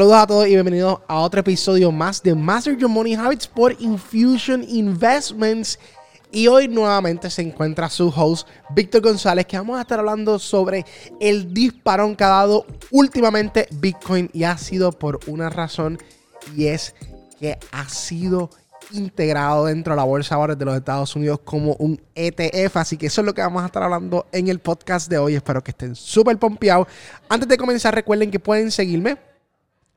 Saludos a todos y bienvenidos a otro episodio más de Master Your Money Habits por Infusion Investments. Y hoy nuevamente se encuentra su host, Víctor González, que vamos a estar hablando sobre el disparón que ha dado últimamente Bitcoin y ha sido por una razón y es que ha sido integrado dentro de la bolsa ahora de los Estados Unidos como un ETF. Así que eso es lo que vamos a estar hablando en el podcast de hoy. Espero que estén súper pompeados. Antes de comenzar, recuerden que pueden seguirme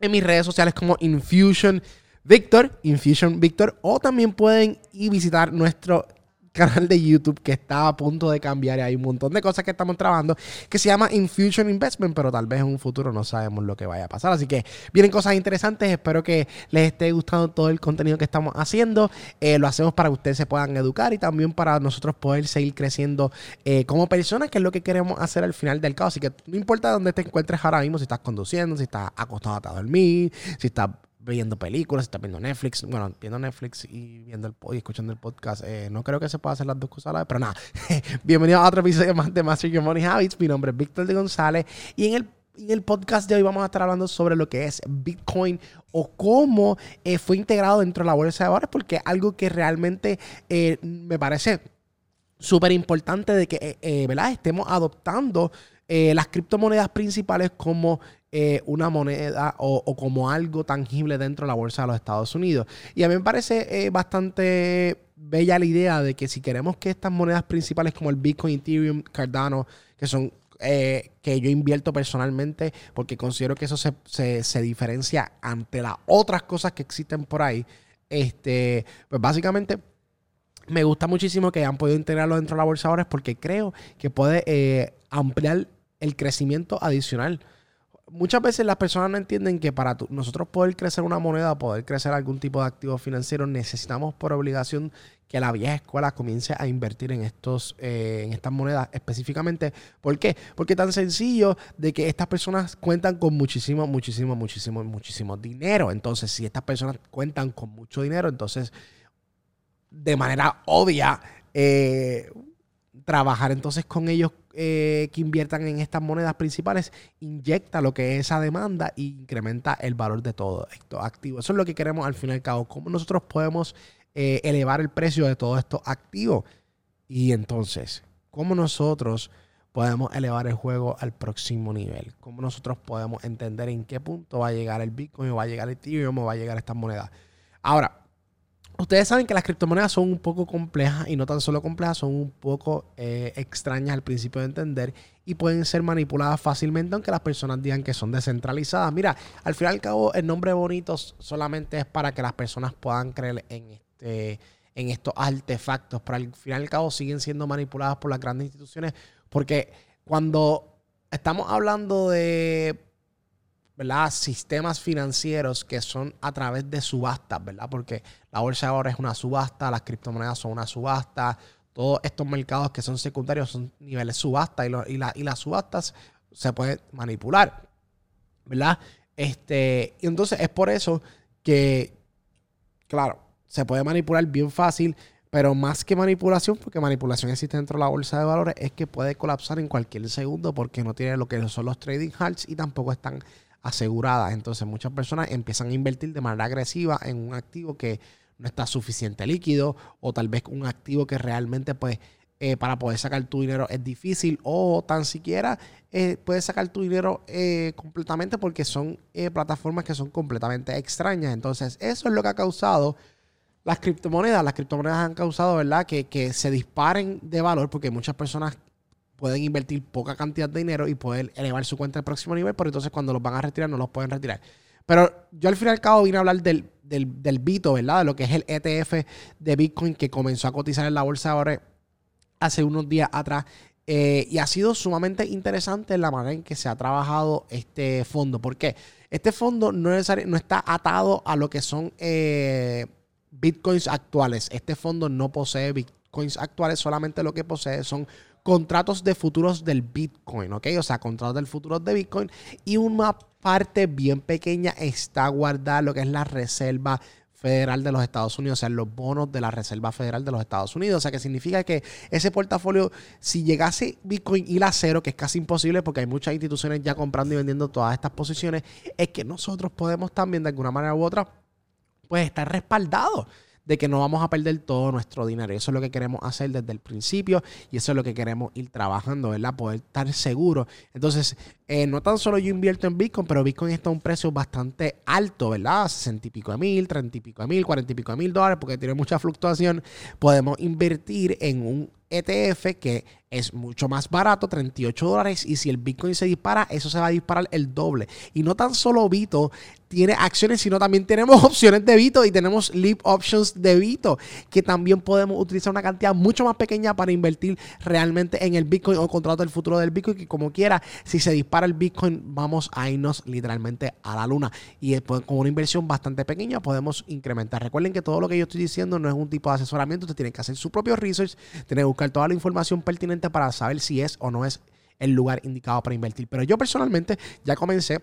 en mis redes sociales como Infusion Victor, Infusion Victor, o también pueden ir visitar nuestro canal de YouTube que está a punto de cambiar y hay un montón de cosas que estamos trabajando que se llama Infusion Investment, pero tal vez en un futuro no sabemos lo que vaya a pasar. Así que vienen cosas interesantes. Espero que les esté gustando todo el contenido que estamos haciendo. Eh, lo hacemos para que ustedes se puedan educar y también para nosotros poder seguir creciendo eh, como personas, que es lo que queremos hacer al final del caos. Así que no importa dónde te encuentres ahora mismo, si estás conduciendo, si estás acostado a dormir, si estás viendo películas, si estás viendo Netflix, bueno, viendo Netflix y viendo el y escuchando el podcast, eh, no creo que se pueda hacer las dos cosas a la vez, pero nada. Bienvenido a otro episodio más de Master Your Money Habits. Mi nombre es Víctor de González y en el, en el podcast de hoy vamos a estar hablando sobre lo que es Bitcoin o cómo eh, fue integrado dentro de la bolsa de valores, porque algo que realmente eh, me parece súper importante de que, ¿verdad? Estemos adoptando las criptomonedas principales como eh, una moneda o, como algo tangible dentro de la bolsa de los Estados Unidos. Y a mí me parece eh, bastante bella la idea de que si queremos que estas monedas principales como el Bitcoin, Ethereum, Cardano, que son eh, que yo invierto personalmente porque considero que eso se, diferencia ante las otras cosas que existen por ahí. Este, pues básicamente me gusta muchísimo que hayan podido integrarlo dentro de la bolsa ahora porque creo que puede ampliar el crecimiento adicional muchas veces las personas no entienden que para nosotros poder crecer una moneda, poder crecer algún tipo de activo financiero, necesitamos por obligación que la vieja escuela comience a invertir en estos eh, en estas monedas específicamente. ¿Por qué? Porque tan sencillo de que estas personas cuentan con muchísimo, muchísimo, muchísimo, muchísimo dinero. Entonces, si estas personas cuentan con mucho dinero, entonces de manera obvia eh, trabajar entonces con ellos eh, que inviertan en estas monedas principales inyecta lo que es esa demanda e incrementa el valor de todo esto activo. Eso es lo que queremos al fin y al cabo. ¿Cómo nosotros podemos eh, elevar el precio de todo esto activo? Y entonces, ¿cómo nosotros podemos elevar el juego al próximo nivel? ¿Cómo nosotros podemos entender en qué punto va a llegar el Bitcoin o va a llegar el Ethereum o va a llegar estas monedas? Ahora, Ustedes saben que las criptomonedas son un poco complejas y no tan solo complejas, son un poco eh, extrañas al principio de entender y pueden ser manipuladas fácilmente aunque las personas digan que son descentralizadas. Mira, al fin y al cabo el nombre bonito solamente es para que las personas puedan creer en, este, en estos artefactos, pero al fin y al cabo siguen siendo manipuladas por las grandes instituciones porque cuando estamos hablando de ¿verdad? sistemas financieros que son a través de subastas, ¿verdad? Porque la bolsa ahora es una subasta, las criptomonedas son una subasta, todos estos mercados que son secundarios son niveles subasta y las subastas se pueden manipular, ¿verdad? Este, y entonces es por eso que, claro, se puede manipular bien fácil, pero más que manipulación, porque manipulación existe dentro de la bolsa de valores, es que puede colapsar en cualquier segundo porque no tiene lo que son los trading halts y tampoco están aseguradas. Entonces muchas personas empiezan a invertir de manera agresiva en un activo que no está suficiente líquido o tal vez un activo que realmente pues eh, para poder sacar tu dinero es difícil o tan siquiera eh, puedes sacar tu dinero eh, completamente porque son plataformas que son completamente extrañas. Entonces eso es lo que ha causado las criptomonedas. Las criptomonedas han causado, ¿verdad? Que, que se disparen de valor porque muchas personas pueden invertir poca cantidad de dinero y poder elevar su cuenta al próximo nivel, pero entonces cuando los van a retirar no los pueden retirar. Pero yo al fin y al cabo vine a hablar del, del, Bito, ¿verdad? De lo que es el ETF de Bitcoin que comenzó a cotizar en la bolsa ahora hace unos días atrás. Eh, y ha sido sumamente interesante la manera en que se ha trabajado este fondo. ¿Por qué? Este fondo no, no está atado a lo que son eh, bitcoins actuales. Este fondo no posee bitcoins actuales, solamente lo que posee son contratos de futuros del Bitcoin, ¿ok? O sea, contratos del futuro de Bitcoin y una parte bien pequeña está guardada lo que es la reserva Federal de los Estados Unidos, o sea, los bonos de la Reserva Federal de los Estados Unidos. O sea, que significa que ese portafolio, si llegase Bitcoin y la cero, que es casi imposible porque hay muchas instituciones ya comprando y vendiendo todas estas posiciones, es que nosotros podemos también de alguna manera u otra, pues estar respaldados de que no vamos a perder todo nuestro dinero. eso es lo que queremos hacer desde el principio y eso es lo que queremos ir trabajando, ¿verdad? Poder estar seguros. Entonces, eh, no tan solo yo invierto en Bitcoin, pero Bitcoin está a un precio bastante alto, ¿verdad? 60 y pico de mil, 30 y pico de mil, 40 y pico de mil dólares, porque tiene mucha fluctuación. Podemos invertir en un ETF que es mucho más barato, 38 dólares, y si el Bitcoin se dispara, eso se va a disparar el doble. Y no tan solo Bito tiene acciones, sino también tenemos opciones de Bito y tenemos Leap Options de Bito, que también podemos utilizar una cantidad mucho más pequeña para invertir realmente en el Bitcoin o contrato del futuro del Bitcoin, que como quiera, si se dispara el Bitcoin, vamos a irnos literalmente a la luna. Y después, con una inversión bastante pequeña podemos incrementar. Recuerden que todo lo que yo estoy diciendo no es un tipo de asesoramiento, usted tiene que hacer su propio research, tiene que buscar toda la información pertinente para saber si es o no es el lugar indicado para invertir. Pero yo personalmente ya comencé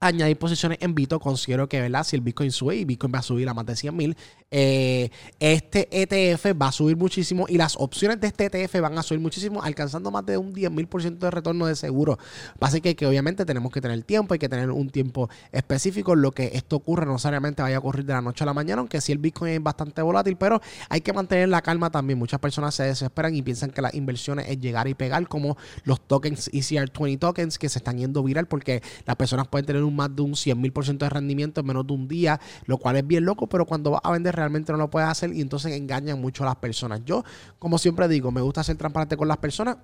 a añadir posiciones en Bito. Considero que, ¿verdad? Si el Bitcoin sube y Bitcoin va a subir a más de 100 mil, eh, este ETF va a subir muchísimo y las opciones de este ETF van a subir muchísimo, alcanzando más de un 10 mil por ciento de retorno de seguro. Así que, obviamente tenemos que tener tiempo, hay que tener un tiempo específico. Lo que esto ocurre no necesariamente vaya a ocurrir de la noche a la mañana, aunque sí el Bitcoin es bastante volátil, pero hay que mantener la calma también. Muchas personas se desesperan y piensan que las inversiones es llegar y pegar, como los tokens ECR20 tokens que se están yendo viral porque las personas pueden tener un más de un 100 mil por ciento de rendimiento en menos de un día, lo cual es bien loco, pero cuando vas a vender realmente no lo puedes hacer y entonces engañan mucho a las personas. Yo, como siempre digo, me gusta ser transparente con las personas.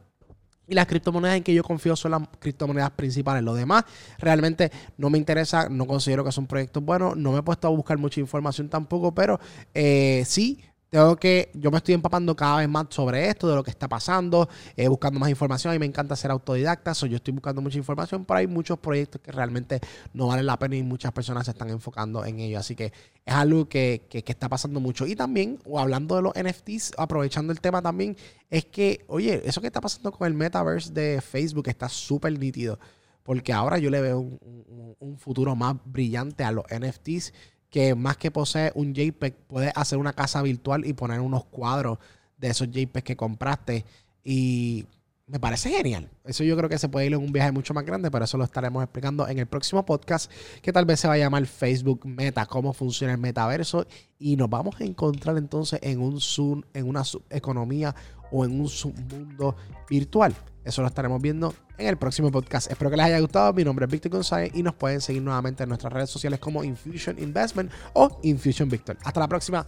Y las criptomonedas en que yo confío son las criptomonedas principales. Lo demás realmente no me interesa, no considero que son proyectos buenos. No me he puesto a buscar mucha información tampoco, pero eh, sí tengo que, yo me estoy empapando cada vez más sobre esto, de lo que está pasando, eh, buscando más información. A mí me encanta ser autodidacta, so yo estoy buscando mucha información, pero hay muchos proyectos que realmente no valen la pena y muchas personas se están enfocando en ello. Así que es algo que, que, que está pasando mucho. Y también, o hablando de los NFTs, aprovechando el tema también, es que, oye, eso que está pasando con el metaverse de Facebook está súper nítido. Porque ahora yo le veo un, un futuro más brillante a los NFTs que más que posee un JPEG, puedes hacer una casa virtual y poner unos cuadros de esos JPEG que compraste. Y me parece genial. Eso yo creo que se puede ir en un viaje mucho más grande, pero eso lo estaremos explicando en el próximo podcast, que tal vez se va a llamar Facebook Meta, cómo funciona el metaverso. Y nos vamos a encontrar entonces en un Zoom, en una economía o en un mundo virtual. Eso lo estaremos viendo en el próximo podcast. Espero que les haya gustado. Mi nombre es Víctor González y nos pueden seguir nuevamente en nuestras redes sociales como Infusion Investment o Infusion Victor. Hasta la próxima.